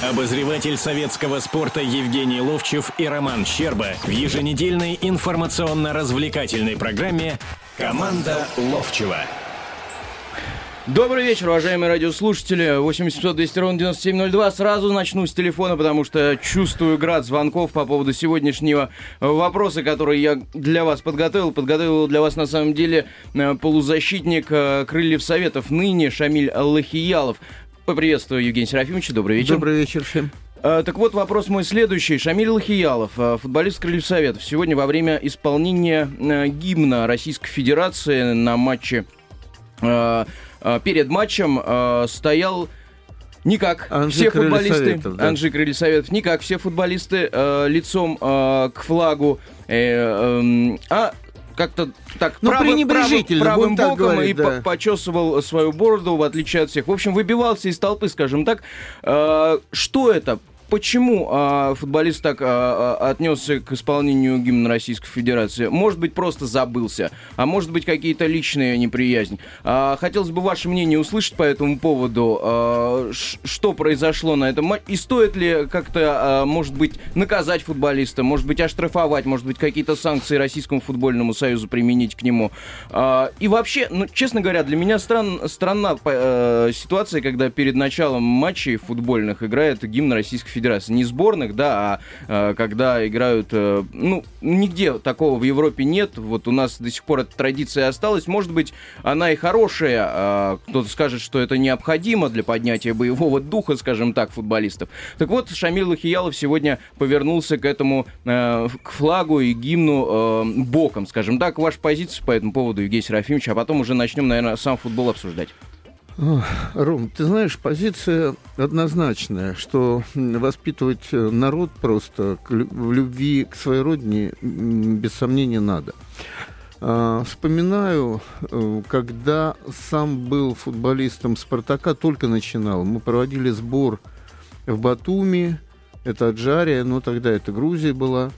Обозреватель советского спорта Евгений Ловчев и Роман Щерба в еженедельной информационно-развлекательной программе «Команда Ловчева». Добрый вечер, уважаемые радиослушатели. 8700 200 ровно 9702. Сразу начну с телефона, потому что чувствую град звонков по поводу сегодняшнего вопроса, который я для вас подготовил. Подготовил для вас, на самом деле, э, полузащитник э, Крыльев Советов, ныне Шамиль Лахиялов. Поприветствую Евгения Серафимовича. Добрый вечер. Добрый вечер всем. А, так вот, вопрос мой следующий. Шамиль Лахиялов, а, футболист Крыльев Советов, сегодня во время исполнения а, гимна Российской Федерации на матче перед матчем стоял не как Анжи все футболисты, Советов, да. Анжи Крыльев Советов, не как все футболисты лицом к флагу, э, эм, а как-то так ну, правым, правым, правым боком говорить, и да. почесывал свою бороду, в отличие от всех. В общем, выбивался из толпы, скажем так. Э, что это? Почему а, футболист так а, отнесся к исполнению гимна Российской Федерации? Может быть, просто забылся, а может быть, какие-то личные неприязни. А, хотелось бы ваше мнение услышать по этому поводу. А, что произошло на этом? И стоит ли как-то, а, может быть, наказать футболиста, может быть, оштрафовать, может быть, какие-то санкции Российскому футбольному союзу применить к нему? А, и вообще, ну, честно говоря, для меня стран, странна а, ситуация, когда перед началом матчей футбольных играет гимн Российской Федерации Федерации. Не сборных, да, а э, когда играют... Э, ну, нигде такого в Европе нет. Вот у нас до сих пор эта традиция осталась. Может быть, она и хорошая. Э, кто-то скажет, что это необходимо для поднятия боевого духа, скажем так, футболистов. Так вот, Шамиль Лахиялов сегодня повернулся к этому, э, к флагу и гимну боком, скажем так. Ваша позиция по этому поводу, Евгений Серафимович, а потом уже начнем, наверное, сам футбол обсуждать. Ром, ты знаешь, позиция однозначная, что воспитывать э, народ просто в любви к своей родине без сомнения надо. А, вспоминаю, э, когда сам был футболистом «Спартака», только начинал. Мы проводили сбор в Батуми, это Аджария, но тогда это Грузия была.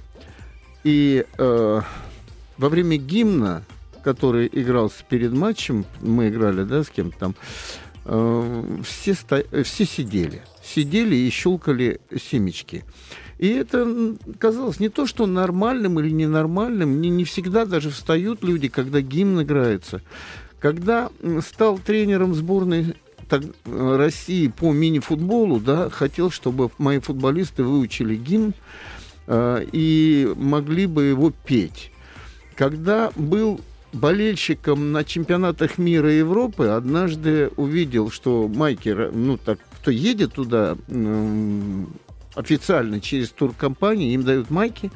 И э, во время гимна который игрался перед матчем, мы играли, да, с кем-то там, э, все, сто... все сидели. Сидели и щелкали семечки. И это казалось не то, что нормальным или ненормальным. Не, не всегда даже встают люди, когда гимн играется. Когда стал тренером сборной так, России по мини-футболу, да, хотел, чтобы мои футболисты выучили гимн э, и могли бы его петь. Когда был болельщиком на чемпионатах мира и Европы однажды увидел, что майки, ну так, кто едет туда официально через туркомпанию, им дают майки,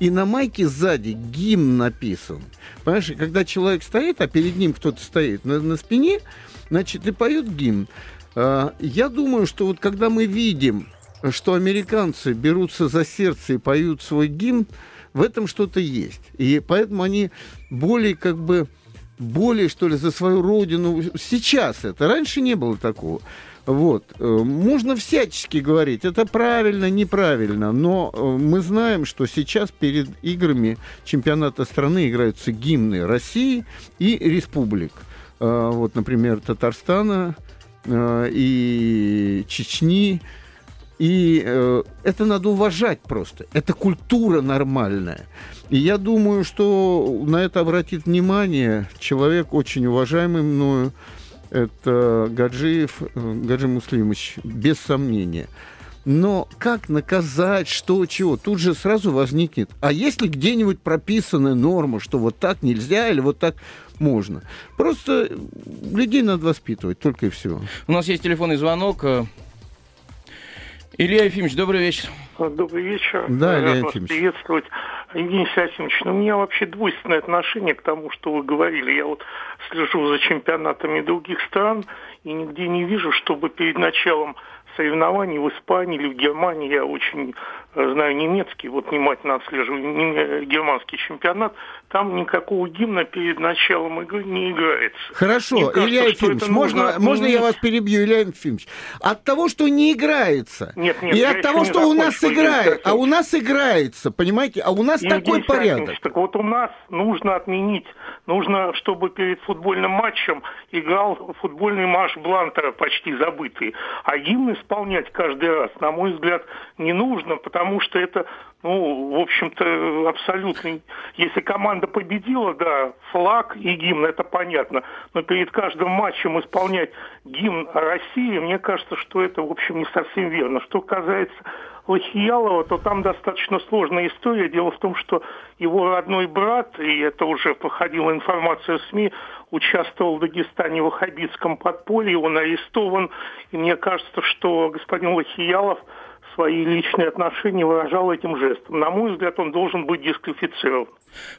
и на майке сзади гимн написан. Понимаешь, когда человек стоит, а перед ним кто-то стоит на, на спине, значит, и поют гимн. А, я думаю, что вот когда мы видим, что американцы берутся за сердце и поют свой гимн, в этом что-то есть. И поэтому они более как бы более, что ли, за свою родину. Сейчас это. Раньше не было такого. Вот. Э, можно всячески говорить, это правильно, неправильно, но э, мы знаем, что сейчас перед играми чемпионата страны играются гимны России и республик. Э, вот, например, Татарстана и Чечни, и э, это надо уважать просто. Это культура нормальная. И я думаю, что на это обратит внимание человек, очень уважаемый мною, это Гаджиев, э, Гаджи Муслимович, без сомнения. Но как наказать, что, чего? Тут же сразу возникнет. А если где-нибудь прописана норма, что вот так нельзя или вот так можно? Просто людей надо воспитывать, только и всего. У нас есть телефонный звонок. Илья Ефимович, добрый вечер. Добрый вечер. Да, Илья Ефимович. вас приветствовать. Евгений Серафимович, ну, у меня вообще двойственное отношение к тому, что вы говорили. Я вот слежу за чемпионатами других стран и нигде не вижу, чтобы перед началом соревнований в Испании или в Германии, я очень э, знаю немецкий, вот внимательно отслеживаю германский чемпионат, там никакого гимна перед началом игры не играется. Хорошо, кажется, Илья Ефимович, можно, можно я вас перебью, Илья Ефимович? От того, что не играется, нет, нет, и от того, что у нас играет, а у нас играется, понимаете, а у нас Евгений такой порядок. Так вот у нас нужно отменить, нужно, чтобы перед футбольным матчем играл футбольный марш Блантера, почти забытый, а гимн исполнять каждый раз? На мой взгляд, не нужно, потому что это, ну, в общем-то, абсолютно... Если команда победила, да, флаг и гимн, это понятно. Но перед каждым матчем исполнять гимн России, мне кажется, что это, в общем, не совсем верно. Что касается Лохиялова, то там достаточно сложная история. Дело в том, что его родной брат, и это уже проходила информация в СМИ, участвовал в Дагестане в ваххабитском подполье, он арестован. И мне кажется, что господин Лохиялов свои личные отношения выражал этим жестом. На мой взгляд, он должен быть дисквалифицирован.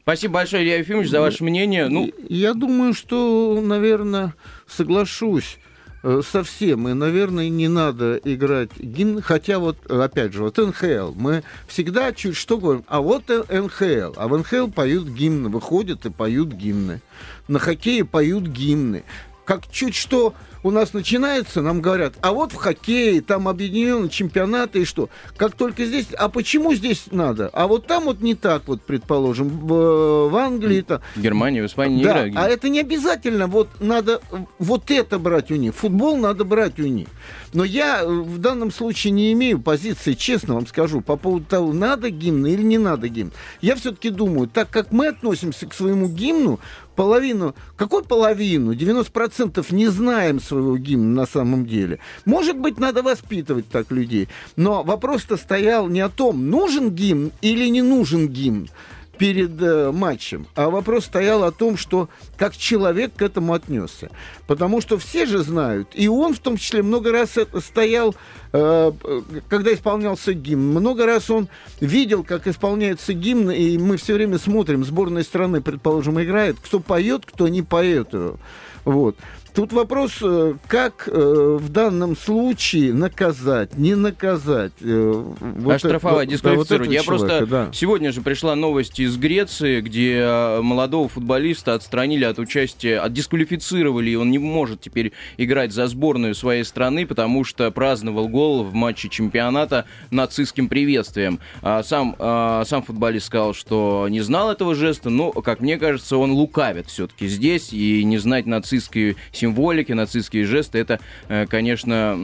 Спасибо большое, Илья Ефимович, за ваше мнение. Ну... Я думаю, что, наверное, соглашусь Э, совсем, и, наверное, не надо играть гимн, хотя вот, опять же, вот НХЛ, мы всегда чуть что говорим, а вот НХЛ, а в НХЛ поют гимны, выходят и поют гимны, на хоккее поют гимны, как чуть что у нас начинается, нам говорят, а вот в хоккее, там объединенные чемпионаты и что. Как только здесь, а почему здесь надо? А вот там вот не так, вот, предположим, в, в Англии. -то... В Германии, в Испании да, не играют. А это не обязательно, вот надо вот это брать у них. Футбол надо брать у них. Но я в данном случае не имею позиции, честно вам скажу, по поводу того, надо гимн или не надо гимн. Я все-таки думаю, так как мы относимся к своему гимну, половину, какой половину? 90% не знаем своего гимна на самом деле. Может быть, надо воспитывать так людей. Но вопрос-то стоял не о том, нужен гимн или не нужен гимн перед э, матчем, а вопрос стоял о том, что как человек к этому отнесся. Потому что все же знают, и он в том числе много раз стоял, э, когда исполнялся гимн, много раз он видел, как исполняется гимн, и мы все время смотрим, сборная страны, предположим, играет, кто поет, кто не поет. Вот. Тут вопрос, э, как э, в данном случае наказать, не наказать. Э, вот Оштрафовать, дисквалифицировать. Да, вот Я человека, просто... Да. Сегодня же пришла новость из Греции, где молодого футболиста отстранили от участия, отдисквалифицировали, и он не может теперь играть за сборную своей страны, потому что праздновал гол в матче чемпионата нацистским приветствием. А сам, сам футболист сказал, что не знал этого жеста, но, как мне кажется, он лукавит все-таки здесь, и не знать нацистскую символики, нацистские жесты, это, э, конечно,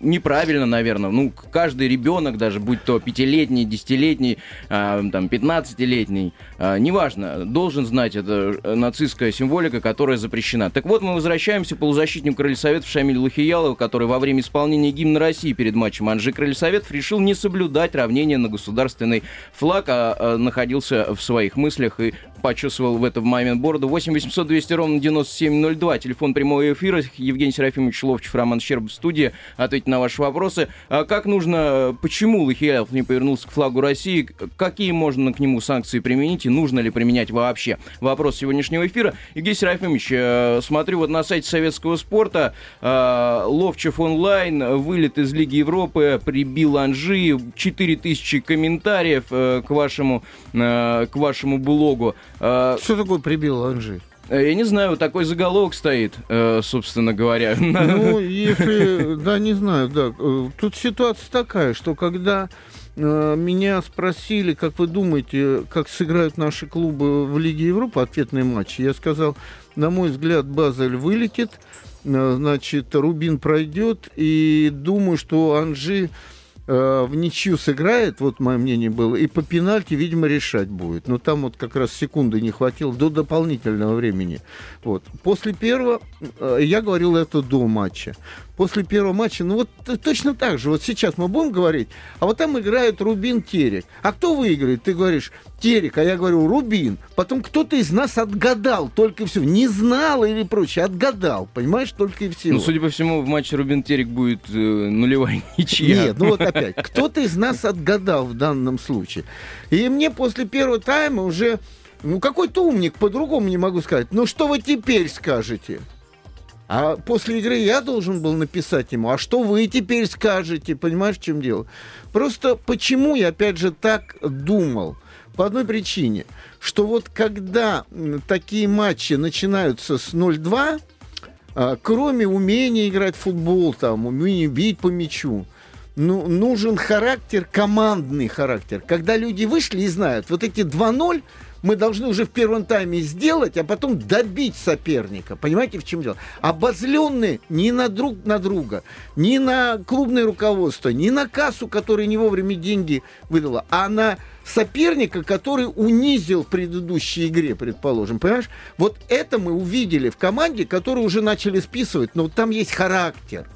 неправильно, наверное. Ну, каждый ребенок, даже будь то пятилетний, десятилетний, а, там, пятнадцатилетний, а, неважно, должен знать это нацистская символика, которая запрещена. Так вот, мы возвращаемся к полузащитнику Крыльсоветов Шамилю Лухиялову, который во время исполнения гимна России перед матчем Анжи Крыльсоветов решил не соблюдать равнение на государственный флаг, а находился в своих мыслях и почесывал в этот момент бороду. 8 800 200 ровно 9702. Телефон прямого эфира. Евгений Серафимович Ловчев, Роман Щерб в студии. Ответить на ваши вопросы. А как нужно, почему Лохиялов не повернулся к флагу России? Какие можно к нему санкции применить и нужно ли применять вообще? Вопрос сегодняшнего эфира. Евгений Серафимович, э, смотрю вот на сайте советского спорта. Э, Ловчев онлайн, вылет из Лиги Европы, прибил Анжи, 4000 комментариев э, к вашему, к вашему блогу. А, Что такое прибил Анжи? Э, я не знаю, вот такой заголовок стоит, э, собственно говоря. Ну, если, да, не знаю, да. Э, тут ситуация такая, что когда меня спросили, как вы думаете, как сыграют наши клубы в Лиге Европы, ответные матчи, я сказал, на мой взгляд, Базель вылетит, значит, Рубин пройдет, и думаю, что Анжи э, в ничью сыграет, вот мое мнение было, и по пенальти, видимо, решать будет. Но там вот как раз секунды не хватило до дополнительного времени. Вот. После первого, э, я говорил это до матча после первого матча, ну вот точно так же, вот сейчас мы будем говорить, а вот там играет Рубин Терек. А кто выиграет? Ты говоришь Терек, а я говорю Рубин. Потом кто-то из нас отгадал только и все. Не знал или прочее, отгадал, понимаешь, только и все. Ну, судя по всему, в матче Рубин Терек будет э, нулевая ничья. Нет, ну вот опять, кто-то из нас отгадал в данном случае. И мне после первого тайма уже, ну какой-то умник, по-другому не могу сказать. Ну что вы теперь скажете? А после игры я должен был написать ему, а что вы теперь скажете, понимаешь, в чем дело? Просто почему я, опять же, так думал? По одной причине, что вот когда такие матчи начинаются с 0-2, а, кроме умения играть в футбол, там, умения бить по мячу, ну, нужен характер, командный характер. Когда люди вышли и знают, вот эти 2-0 мы должны уже в первом тайме сделать, а потом добить соперника. Понимаете, в чем дело? Обозленные ни на друг на друга, ни на клубное руководство, ни на кассу, которая не вовремя деньги выдала, а на соперника, который унизил в предыдущей игре, предположим. Понимаешь? Вот это мы увидели в команде, которую уже начали списывать, но там есть характер.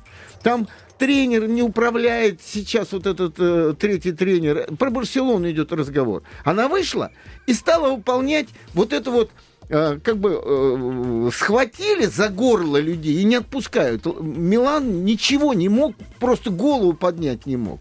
Там тренер не управляет сейчас вот этот э, третий тренер. Про Барселону идет разговор. Она вышла и стала выполнять вот это вот Э, как бы э, схватили за горло людей и не отпускают. Милан ничего не мог, просто голову поднять не мог.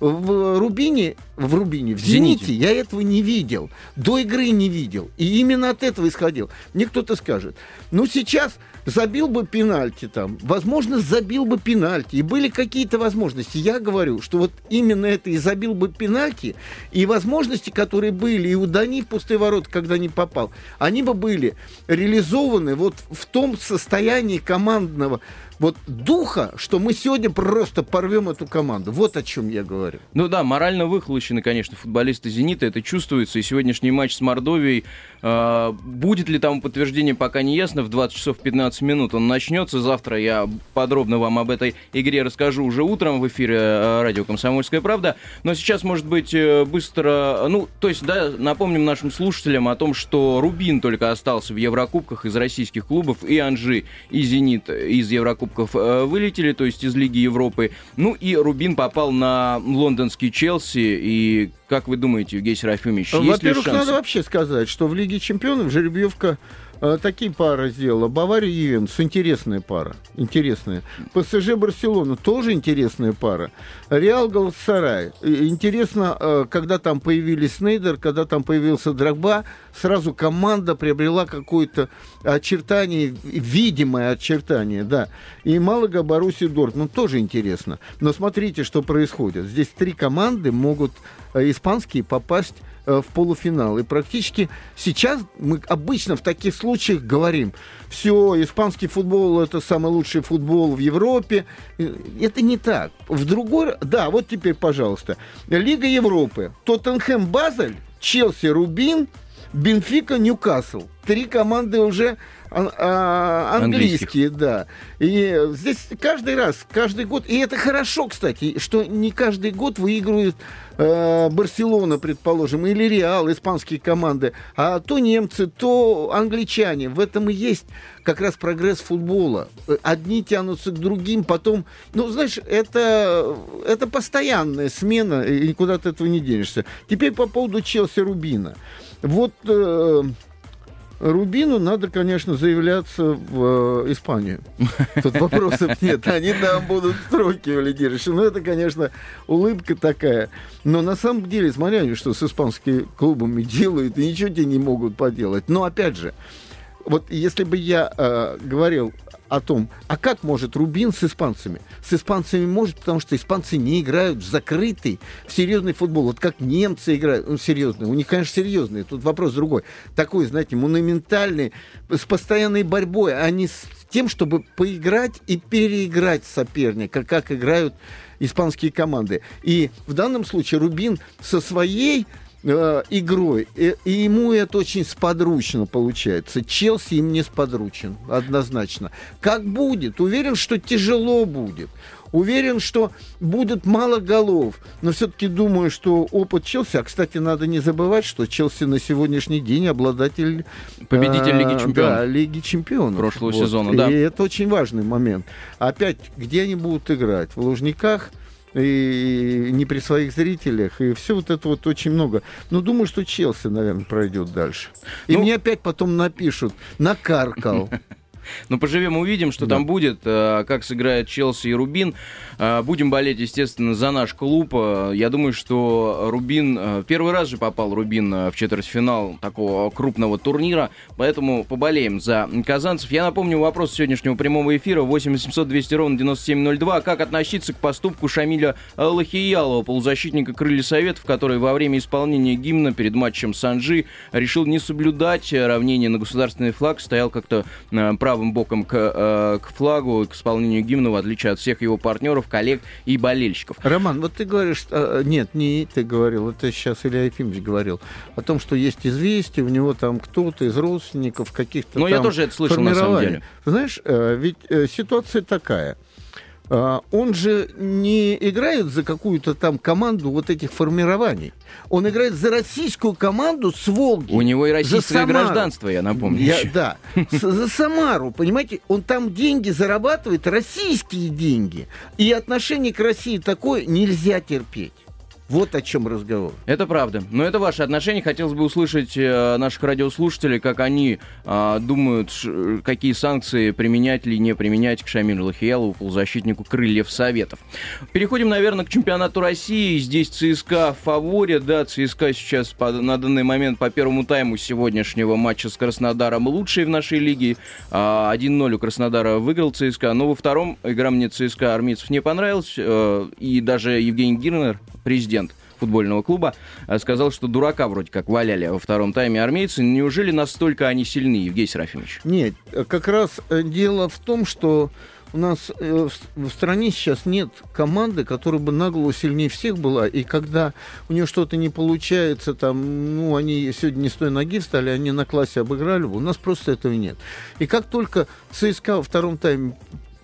В Рубине, в Рубине, в Зените, Зените я этого не видел. До игры не видел. И именно от этого исходил. Мне кто-то скажет, ну сейчас забил бы пенальти там, возможно, забил бы пенальти, и были какие-то возможности. Я говорю, что вот именно это и забил бы пенальти, и возможности, которые были и у Дани в пустые ворота, когда не попал, они бы были реализованы вот в том состоянии командного вот духа, что мы сегодня просто порвем эту команду. Вот о чем я говорю. Ну да, морально выхолощены, конечно, футболисты «Зенита», это чувствуется. И сегодняшний матч с Мордовией, э, будет ли там подтверждение, пока не ясно. В 20 часов 15 минут он начнется. Завтра я подробно вам об этой игре расскажу уже утром в эфире э, радио «Комсомольская правда». Но сейчас, может быть, э, быстро... Ну, то есть, да, напомним нашим слушателям о том, что Рубин только остался в Еврокубках из российских клубов, и Анжи, и «Зенит» из Еврокубков Кубков э, вылетели, то есть из Лиги Европы. Ну и Рубин попал на лондонский Челси. И как вы думаете, Евгений Серафимович, есть Во-первых, надо вообще сказать, что в Лиге Чемпионов жеребьевка такие пары сделала. Бавария и Ювентус. Интересная пара. Интересная. ПСЖ Барселона. Тоже интересная пара. Реал Галатсарай. Интересно, э, когда там появились Снейдер, когда там появился Драгба, сразу команда приобрела какое-то очертание, видимое очертание, да. И Малага, Боруссия, Дортмунд тоже интересно. Но смотрите, что происходит. Здесь три команды могут э, испанские попасть Э, в полуфинал. И практически сейчас мы обычно в таких случаях говорим, все, испанский футбол это самый лучший футбол в Европе. Это не так. В другой... Да, вот теперь, пожалуйста. Лига Европы. Тоттенхэм Базель, Челси Рубин, Бенфика Ньюкасл. Три команды уже а, английские, да. И здесь каждый раз, каждый год, и это хорошо, кстати, что не каждый год выигрывают э, Барселона, предположим, или Реал, испанские команды, а то немцы, то англичане. В этом и есть как раз прогресс футбола. Одни тянутся к другим, потом, ну, знаешь, это, это постоянная смена, и никуда от этого не денешься. Теперь по поводу Челси Рубина. Вот э, Рубину надо, конечно, заявляться в э, Испанию. Тут вопросов нет. Они там будут строки у лидирующих. Ну, это, конечно, улыбка такая. Но на самом деле, смотря что с испанскими клубами делают, и ничего тебе не могут поделать. Но, опять же, вот если бы я э, говорил о том, а как может Рубин с испанцами? С испанцами может, потому что испанцы не играют в закрытый, в серьезный футбол. Вот как немцы играют, ну, серьезный. У них, конечно, серьезный. Тут вопрос другой. Такой, знаете, монументальный, с постоянной борьбой, а не с тем, чтобы поиграть и переиграть соперника, как играют испанские команды. И в данном случае Рубин со своей э, игрой. И, и ему это очень сподручно получается. Челси им не сподручен, однозначно. Как будет? Уверен, что тяжело будет. Уверен, что будет мало голов. Но все-таки думаю, что опыт Челси... А, кстати, надо не забывать, что Челси на сегодняшний день обладатель... Победитель э, Лиги Чемпионов. Да, Лиги Чемпионов. Прошлого вот. сезона, да. И это очень важный момент. Опять, где они будут играть? В Лужниках? И не при своих зрителях, и все вот это вот очень много. Но думаю, что Челси, наверное, пройдет дальше. И ну, мне опять потом напишут, накаркал. Но поживем, увидим, что да. там будет, э, как сыграет Челси и Рубин. Э, будем болеть, естественно, за наш клуб. Э, я думаю, что Рубин... Первый раз же попал Рубин в четвертьфинал такого крупного турнира, поэтому поболеем за казанцев. Я напомню вопрос сегодняшнего прямого эфира 8 800 200 ровно 9702. Как относиться к поступку Шамиля Лахиялова, полузащитника крылья Советов, который во время исполнения гимна перед матчем Санжи решил не соблюдать равнение на государственный флаг, стоял как-то прав правым боком к, э, к флагу, к исполнению гимна, в отличие от всех его партнеров, коллег и болельщиков. Роман, вот ты говоришь, э, нет, не ты говорил, это сейчас Илья Ефимович говорил, о том, что есть известие, у него там кто-то из родственников каких-то Ну, я тоже это слышал, на самом деле. Знаешь, э, ведь ситуация такая – он же не играет за какую-то там команду вот этих формирований. Он играет за российскую команду с Волги. У него и российское гражданство, я напомню. Я, да, за Самару, понимаете? Он там деньги зарабатывает, российские деньги. И отношение к России такое нельзя терпеть. Вот о чем разговор. Это правда. Но это ваше отношение. Хотелось бы услышать э, наших радиослушателей, как они э, думают, ш, какие санкции применять или не применять к Шамилю Лахиялову, полузащитнику крыльев Советов. Переходим, наверное, к чемпионату России. Здесь ЦСКА в фаворе. Да, ЦСКА сейчас по, на данный момент по первому тайму сегодняшнего матча с Краснодаром лучший в нашей лиге. Э, 1-0 у Краснодара выиграл ЦСКА. Но во втором игра мне ЦСКА армейцев не понравилась. Э, и даже Евгений Гирнер, президент президент футбольного клуба, э, сказал, что дурака вроде как валяли во втором тайме армейцы. Неужели настолько они сильны, Евгений Серафимович? Нет, э, как раз э, дело в том, что у нас в стране сейчас нет команды, которая бы нагло сильнее всех была, и когда у нее что-то не получается, там, ну, они сегодня не с той ноги встали, они на классе обыграли, у нас просто этого нет. И как только ЦСКА во втором тайме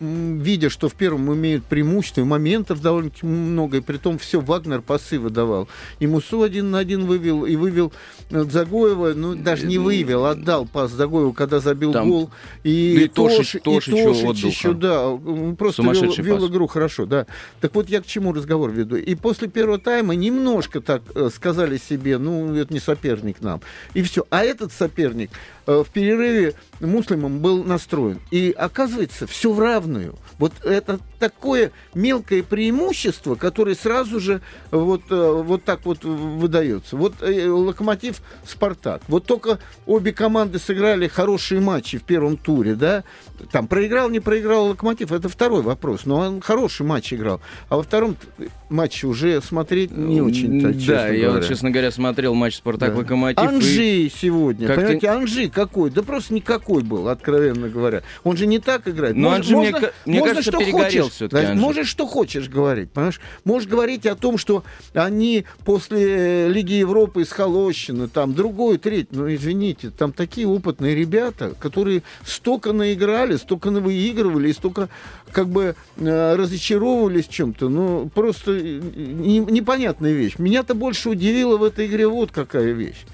видя, что в первом имеют преимущество, и моментов довольно-таки много, и при том все Вагнер пасы выдавал. И Мусу один на один вывел, и вывел э, Загоева, ну, даже не вывел, отдал пас Загоеву, когда забил Там... гол. И, да и Тошич, Тош, и Тошич еще, да, просто вел, вел игру хорошо, да. Так вот я к чему разговор веду. И после первого тайма немножко так э, сказали себе, ну, это не соперник нам. И все. А этот соперник Э, в перерыве муслимом был настроен. И оказывается, все в равную. Вот это такое мелкое преимущество, которое сразу же вот, э, вот так вот выдается. Вот э, Локомотив Спартак. Вот только обе команды сыграли хорошие матчи в первом туре, да. Там проиграл, не проиграл Локомотив, это второй вопрос. Но он хороший матч играл. А во втором матче уже смотреть не очень Да, я вот, честно говоря, смотрел матч Спартак-Локомотив. Да. Анжи и... сегодня. Как понимаете, ты... Анжи какой? Да просто никакой был, откровенно говоря. Он же не так играет. Но Может, можно, мне, мне можно кажется, что хочешь. Да, можешь что хочешь говорить, понимаешь? Можешь говорить о том, что они после Лиги Европы из Холощины, там, другой, третий, ну, извините, там такие опытные ребята, которые столько наиграли, столько выигрывали, и столько, как бы, э, разочаровывались в чем-то. Ну, просто не, непонятная вещь. Меня-то больше удивило в этой игре вот какая вещь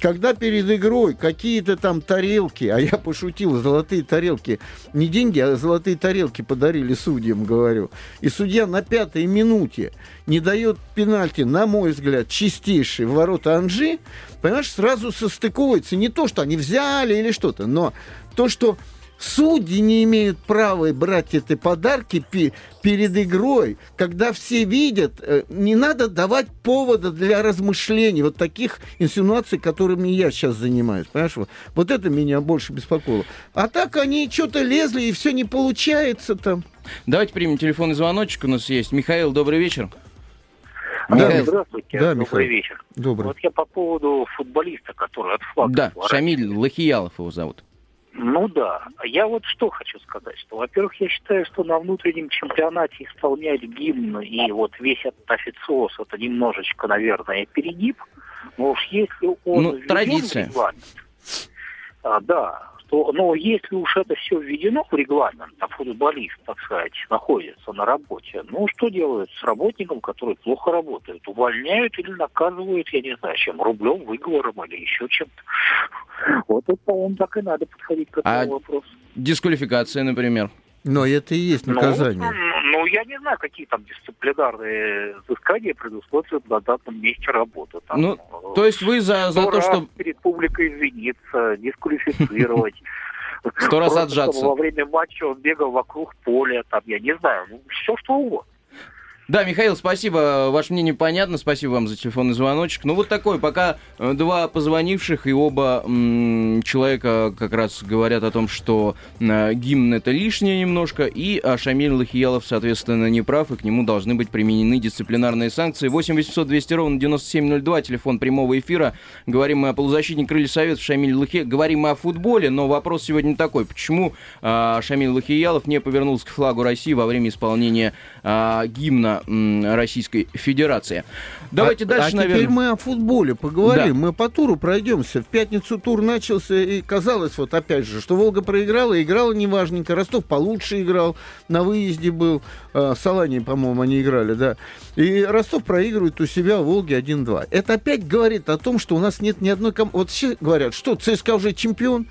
когда перед игрой какие-то там тарелки, а я пошутил, золотые тарелки, не деньги, а золотые тарелки подарили судьям, говорю, и судья на пятой минуте не дает пенальти, на мой взгляд, чистейший в ворота Анжи, понимаешь, сразу состыковывается. Не то, что они взяли или что-то, но то, что Судьи не имеют права брать эти подарки перед игрой, когда все видят. Э, не надо давать повода для размышлений, вот таких инсинуаций, которыми я сейчас занимаюсь. Понимаешь? Вот это меня больше беспокоило. А так они что-то лезли, и все не получается там. Давайте примем телефонный звоночек у нас есть. Михаил, добрый вечер. Да, Михаил. Здравствуйте, да, добрый Михаил. вечер. Добрый. Вот я по поводу футболиста, который от флага. Да, Шамиль Лахиялов его зовут. Ну да. Я вот что хочу сказать, что, во-первых, я считаю, что на внутреннем чемпионате исполнять гимн и вот весь этот официоз, это немножечко, наверное, перегиб. Но уж если он ну, традиция. регламент, а, да, что, но если уж это все введено в регламент, а футболист, так сказать, находится на работе, ну что делают с работником, который плохо работает? Увольняют или наказывают, я не знаю, чем, рублем, выговором или еще чем-то. Вот это, по-моему, так и надо подходить к этому а вопросу. Дисквалификация, например? Но это и есть ну, наказание. Ну, ну, я не знаю, какие там дисциплинарные взыскания предусмотрят на данном месте работы. Там, ну, то есть вы за, за то, что... перед публикой извиниться, дисквалифицировать. Сто раз отжаться. Во время матча он бегал вокруг поля, там, я не знаю, ну, все что угодно. Да, Михаил, спасибо. Ваше мнение понятно. Спасибо вам за телефонный звоночек. Ну, вот такой. Пока э, два позвонивших, и оба м- человека как раз говорят о том, что э, гимн это лишнее немножко, и а Шамиль Лахиялов, соответственно, не прав, и к нему должны быть применены дисциплинарные санкции. 8 800 200 ровно 9702, телефон прямого эфира. Говорим мы о полузащитнике Крылья Совет Шамиль Лахи. Говорим мы о футболе, но вопрос сегодня такой. Почему э, Шамиль Лахиялов не повернулся к флагу России во время исполнения э, гимна Российской Федерации. Давайте а, дальше, а наверное... теперь мы о футболе поговорим. Да. Мы по туру пройдемся. В пятницу тур начался, и казалось, вот опять же, что Волга проиграла, играла неважненько. Ростов получше играл, на выезде был. А, с Аланией, по-моему, они играли, да. И Ростов проигрывает у себя в Волге 1-2. Это опять говорит о том, что у нас нет ни одной команды. Вот все говорят, что ЦСКА уже чемпион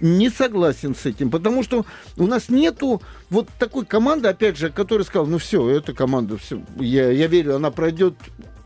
не согласен с этим, потому что у нас нету вот такой команды, опять же, которая сказала, ну все, эта команда, все, я, я верю, она пройдет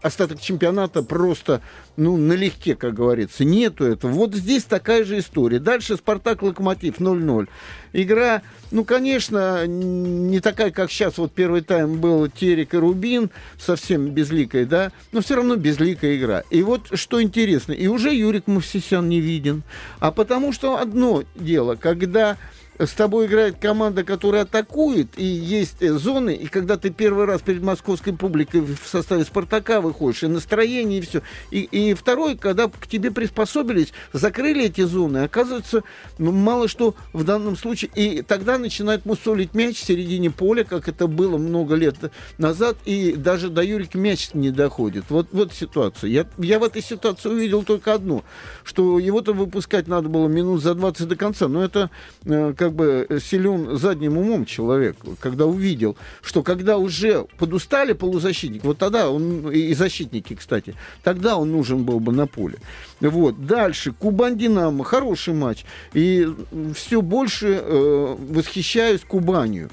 остаток чемпионата просто, ну, налегке, как говорится. Нету этого. Вот здесь такая же история. Дальше «Спартак-Локомотив» 0-0. Игра, ну, конечно, не такая, как сейчас. Вот первый тайм был Терек и Рубин, совсем безликая, да, но все равно безликая игра. И вот что интересно, и уже Юрик Мовсисян не виден. А потому что одно дело, когда с тобой играет команда, которая атакует, и есть э, зоны, и когда ты первый раз перед московской публикой в составе «Спартака» выходишь, и настроение, и все. И, и второй, когда к тебе приспособились, закрыли эти зоны, оказывается, ну, мало что в данном случае. И тогда начинает мусолить мяч в середине поля, как это было много лет назад, и даже до Юрика мяч не доходит. Вот, вот ситуация. Я, я в этой ситуации увидел только одно, что его-то выпускать надо было минут за 20 до конца, но это э, как бы силен задним умом человек, когда увидел, что когда уже подустали полузащитник, вот тогда он, и защитники, кстати, тогда он нужен был бы на поле. Вот. Дальше. Кубань-Динамо. Хороший матч. И все больше э, восхищаюсь Кубанью.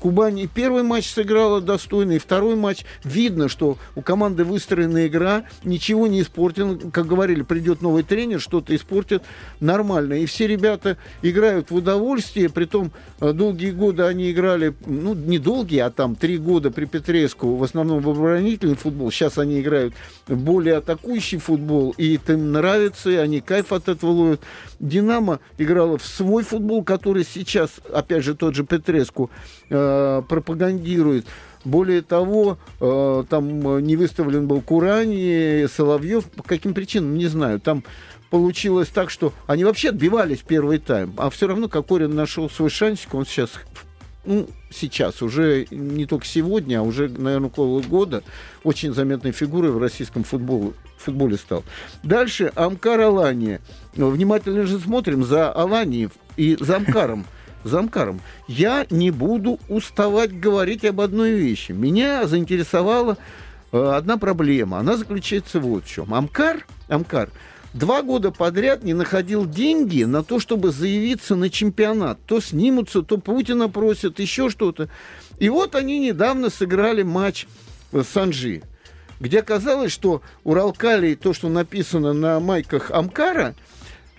Кубань и первый матч сыграла достойно, и второй матч. Видно, что у команды выстроена игра, ничего не испортено. Как говорили, придет новый тренер, что-то испортит нормально. И все ребята играют в удовольствие, притом э, долгие годы они играли, ну, не долгие, а там три года при Петреску, в основном в оборонительный футбол. Сейчас они играют более атакующий футбол, и это им нравится, и они кайф от этого ловят. Динамо играла в свой футбол, который сейчас, опять же, тот же Петреску э, пропагандирует. Более того, э, там не выставлен был Курани, Соловьев. По каким причинам, не знаю. Там получилось так, что они вообще отбивались первый тайм. А все равно Кокорин нашел свой шансик. Он сейчас ну, сейчас, уже не только сегодня, а уже, наверное, около года, очень заметной фигурой в российском футболе, футболе стал. Дальше Амкар Алания. Внимательно же смотрим за Аланией и за Амкаром. За Амкаром. Я не буду уставать говорить об одной вещи. Меня заинтересовала э, одна проблема. Она заключается вот в чем. Амкар, Амкар – два года подряд не находил деньги на то, чтобы заявиться на чемпионат. То снимутся, то Путина просят, еще что-то. И вот они недавно сыграли матч с Санжи, где оказалось, что Уралкалий, то, что написано на майках Амкара,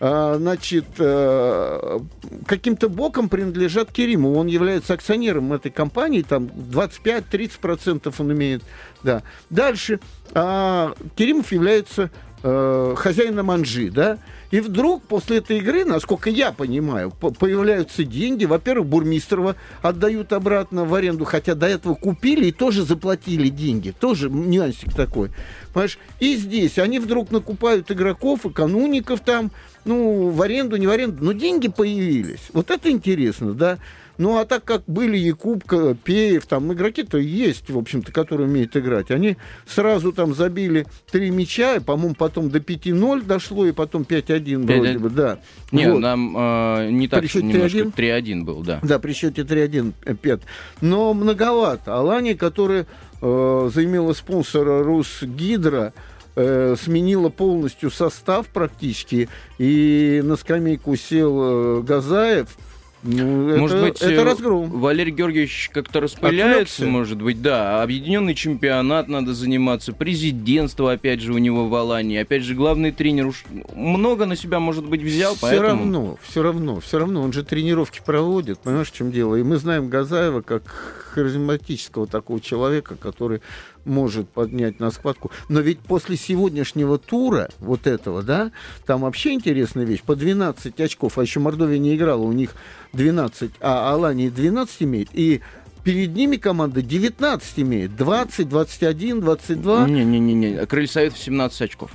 значит, э, каким-то боком принадлежат Кериму. Он является акционером этой компании, там 25-30% он имеет. Да. Дальше. А, Керимов является э, хозяина манжи, да, и вдруг после этой игры, насколько я понимаю, появляются деньги. Во-первых, Бурмистрова отдают обратно в аренду, хотя до этого купили и тоже заплатили деньги. Тоже нюансик такой. Понимаешь? И здесь они вдруг накупают игроков, экономиков там, ну, в аренду, не в аренду, но деньги появились. Вот это интересно, да. Ну, а так как были Якубка, Пеев, там игроки-то есть, в общем-то, которые умеют играть, они сразу там забили три мяча, и, по-моему, потом до 5-0 дошло, и потом 5-1 вроде бы, да. Не, вот. нам э, не так, при немножко 3-1 был, да. Да, при счете 3-1, 5. Э, Но многовато. Алани, которая э, заимела спонсора Русгидро, э, сменила полностью состав практически, и на скамейку сел э, Газаев – ну, может это, быть, это разгром. Валерий Георгиевич как-то распыляется, Отвлекся. может быть, да. Объединенный чемпионат надо заниматься, президентство, опять же, у него в Алании. Опять же, главный тренер уж много на себя, может быть, взял, все поэтому... равно, все равно, все равно. Он же тренировки проводит, понимаешь, в чем дело. И мы знаем Газаева как харизматического такого человека, который может поднять на схватку. Но ведь после сегодняшнего тура, вот этого, да, там вообще интересная вещь, по 12 очков, а еще Мордовия не играла, у них 12, а Алания 12 имеет, и перед ними команда 19 имеет, 20, 21, 22. Не-не-не, Крылья Советов 17 очков.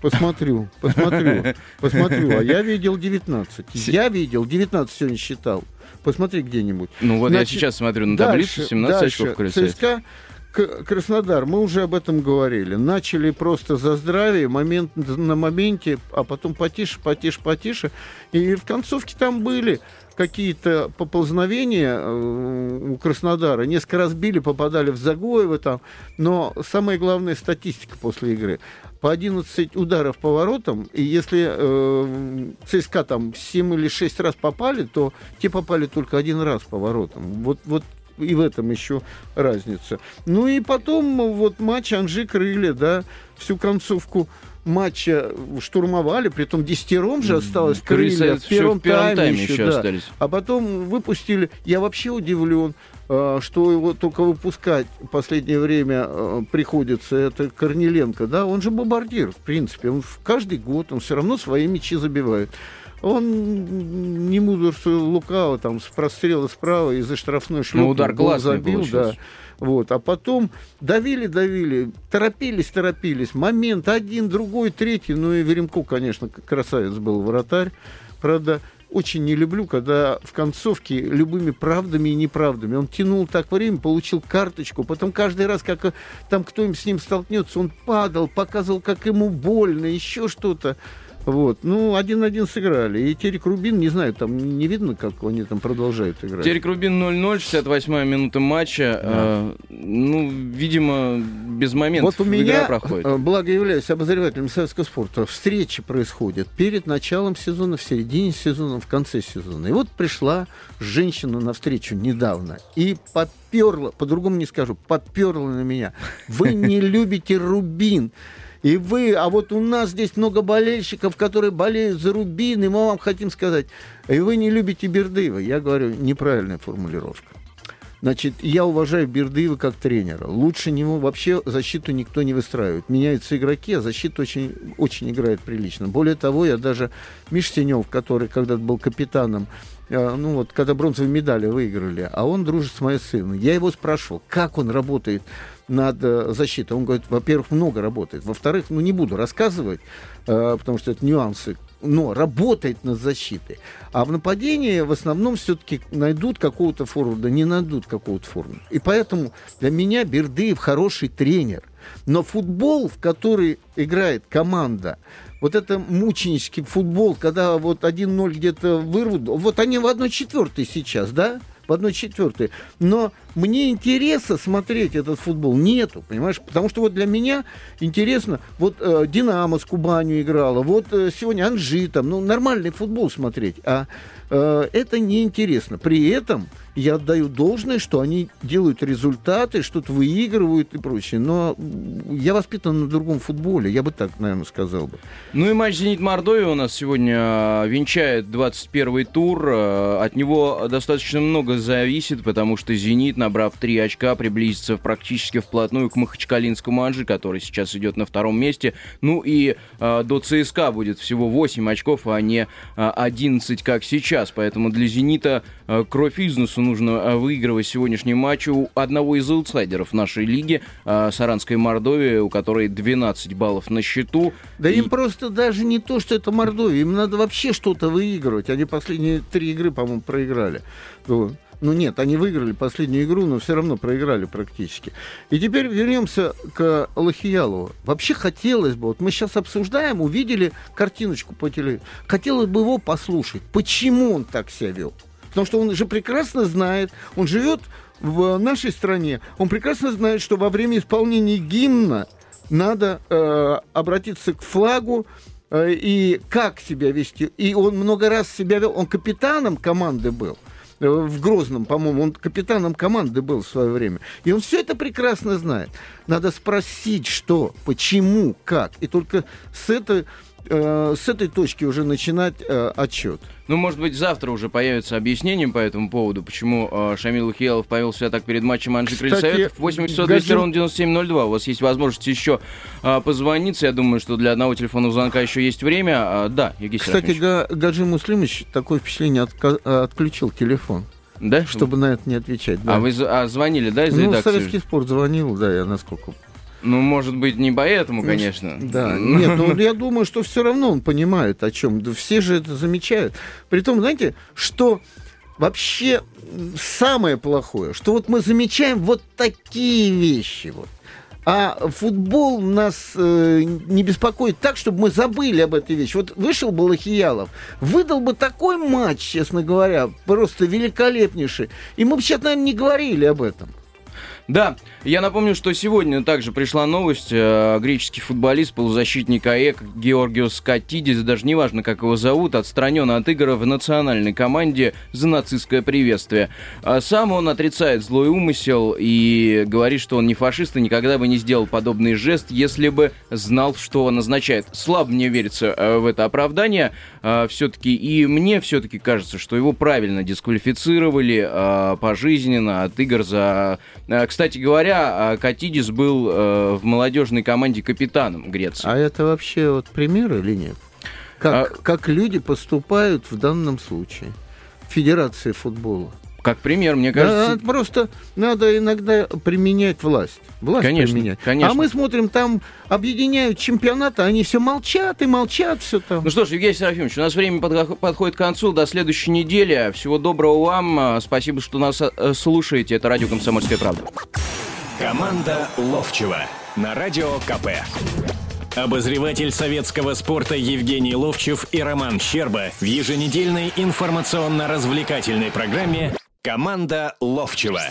Посмотрю, посмотрю, посмотрю. А я видел 19. Я видел 19 сегодня считал. Посмотри где-нибудь. Ну вот Значит, я сейчас смотрю на таблицу, 17 дальше, очков Крылья ЦСКА, Краснодар, мы уже об этом говорили. Начали просто за здравие, момент на моменте, а потом потише, потише, потише. И в концовке там были какие-то поползновения э, у Краснодара. Несколько раз били, попадали в Загоева там. Но самая главная статистика после игры. По 11 ударов по воротам, и если э, ЦСКА там 7 или 6 раз попали, то те попали только один раз по воротам. Вот, вот и в этом еще разница. Ну и потом вот матч Анжи крылья, да, всю концовку матча штурмовали, при том десятером же осталось крылья в первом, в первом тайме, тайме еще, да. остались. А потом выпустили, я вообще удивлен, э, что его только выпускать в последнее время э, приходится, это Корнеленко, да, он же бомбардир, в принципе, он каждый год, он все равно свои мячи забивает. Он не мудрствуя лукаво, там, с прострела справа из-за штрафной шлюпки. Ну, удар классный забил, получился. да. Вот. А потом давили, давили, торопились, торопились. Момент один, другой, третий. Ну и Веремко, конечно, красавец был вратарь. Правда, очень не люблю, когда в концовке любыми правдами и неправдами. Он тянул так время, получил карточку, потом каждый раз, как там кто-нибудь с ним столкнется, он падал, показывал, как ему больно, еще что-то. Вот. Ну, один-один сыграли. И Терек Рубин, не знаю, там не видно, как они там продолжают играть. Терек Рубин 0-0, 68-я минута матча. Да. Э, ну, видимо, без моментов вот у меня, проходит. Э, благо являюсь обозревателем советского спорта, встречи происходят перед началом сезона, в середине сезона, в конце сезона. И вот пришла женщина на встречу недавно и поперла, по-другому не скажу, поперла на меня. Вы не любите Рубин. И вы, а вот у нас здесь много болельщиков, которые болеют за Рубин, и мы вам хотим сказать, и вы не любите Бердыева. Я говорю, неправильная формулировка. Значит, я уважаю Бердыева как тренера. Лучше него вообще защиту никто не выстраивает. Меняются игроки, а защита очень, очень играет прилично. Более того, я даже Миш Синев, который когда-то был капитаном, э, ну вот, когда бронзовые медали выиграли, а он дружит с моим сыном. Я его спрашивал, как он работает над э, защитой. Он говорит, во-первых, много работает. Во-вторых, ну не буду рассказывать, э, потому что это нюансы, но работает над защитой. А в нападении в основном все-таки найдут какого-то форварда, не найдут какого-то форварда. И поэтому для меня Бердыев хороший тренер. Но футбол, в который играет команда, вот это мученический футбол, когда вот 1-0 где-то вырвут, вот они в 1-4 сейчас, да? В 1-4. Но мне интереса смотреть этот футбол нету, понимаешь? Потому что вот для меня интересно, вот э, Динамо с Кубанью играла, вот э, сегодня Анжи там, ну, нормальный футбол смотреть, а это неинтересно. При этом я отдаю должное, что они делают результаты, что-то выигрывают и прочее. Но я воспитан на другом футболе, я бы так, наверное, сказал бы. Ну и матч «Зенит Мордовия» у нас сегодня а, венчает 21-й тур. А, от него достаточно много зависит, потому что «Зенит», набрав три очка, приблизится практически вплотную к Махачкалинскому «Анжи», который сейчас идет на втором месте. Ну и э, до ЦСКА будет всего 8 очков, а не э, 11, как сейчас. Поэтому для «Зенита» э, кровь из носу нужно э, выигрывать сегодняшний матч у одного из аутсайдеров нашей лиги, э, Саранской Мордовии, у которой 12 баллов на счету. Да и... им просто даже не то, что это Мордовия, им надо вообще что-то выигрывать. Они последние три игры, по-моему, проиграли. Ну нет, они выиграли последнюю игру, но все равно проиграли практически. И теперь вернемся к Лохиялову. Вообще хотелось бы, вот мы сейчас обсуждаем, увидели картиночку по телевизору, хотелось бы его послушать, почему он так себя вел. Потому что он же прекрасно знает, он живет в нашей стране, он прекрасно знает, что во время исполнения гимна надо э, обратиться к флагу э, и как себя вести. И он много раз себя вел, он капитаном команды был в Грозном, по-моему, он капитаном команды был в свое время. И он все это прекрасно знает. Надо спросить, что, почему, как. И только с этой э, с этой точки уже начинать э, отчет. Ну, может быть, завтра уже появится объяснение по этому поводу, почему э, Шамил Ухиялов повел себя так перед матчем Анжи Крыльсовет. 8 часов 200 ровно 9702. У вас есть возможность еще э, позвониться. Я думаю, что для одного телефонного звонка еще есть время. А, да, Евгений Кстати, Га- Гаджи Муслимович такое впечатление отка- отключил телефон. Да? Чтобы на это не отвечать. Да. А вы а звонили, да, из ну, редакции? Советский спорт звонил, да, я насколько ну, может быть, не поэтому, конечно. Да, нет, ну я думаю, что все равно он понимает, о чем. Да все же это замечают. Притом, знаете, что вообще самое плохое, что вот мы замечаем вот такие вещи вот. А футбол нас э, не беспокоит так, чтобы мы забыли об этой вещи. Вот вышел бы Лохиялов, выдал бы такой матч, честно говоря, просто великолепнейший, и мы бы сейчас, наверное, не говорили об этом. Да, я напомню, что сегодня также пришла новость. Э, греческий футболист, полузащитник АЭК Георгиос Катидис, даже не важно, как его зовут, отстранен от игр в национальной команде за нацистское приветствие. А сам он отрицает злой умысел и говорит, что он не фашист и никогда бы не сделал подобный жест, если бы знал, что он означает. Слабо мне верится э, в это оправдание э, все-таки, и мне все-таки кажется, что его правильно дисквалифицировали пожизненно от игр за... Кстати говоря, а, Катидис был э, в молодежной команде капитаном Греции. А это вообще вот пример или нет? Как, а... как люди поступают в данном случае? Федерации футбола. Как пример, мне кажется. Да, просто надо иногда применять власть. Власть конечно, применять. Конечно. А мы смотрим, там объединяют чемпионаты, они все молчат и молчат, все там. Ну что ж, Евгений Серафимович, у нас время подходит к концу. До следующей недели. Всего доброго вам. Спасибо, что нас э, слушаете. Это радио «Комсомольская правда». Команда Ловчева на радио КП. Обозреватель советского спорта Евгений Ловчев и Роман Щерба в еженедельной информационно-развлекательной программе Команда Ловчева.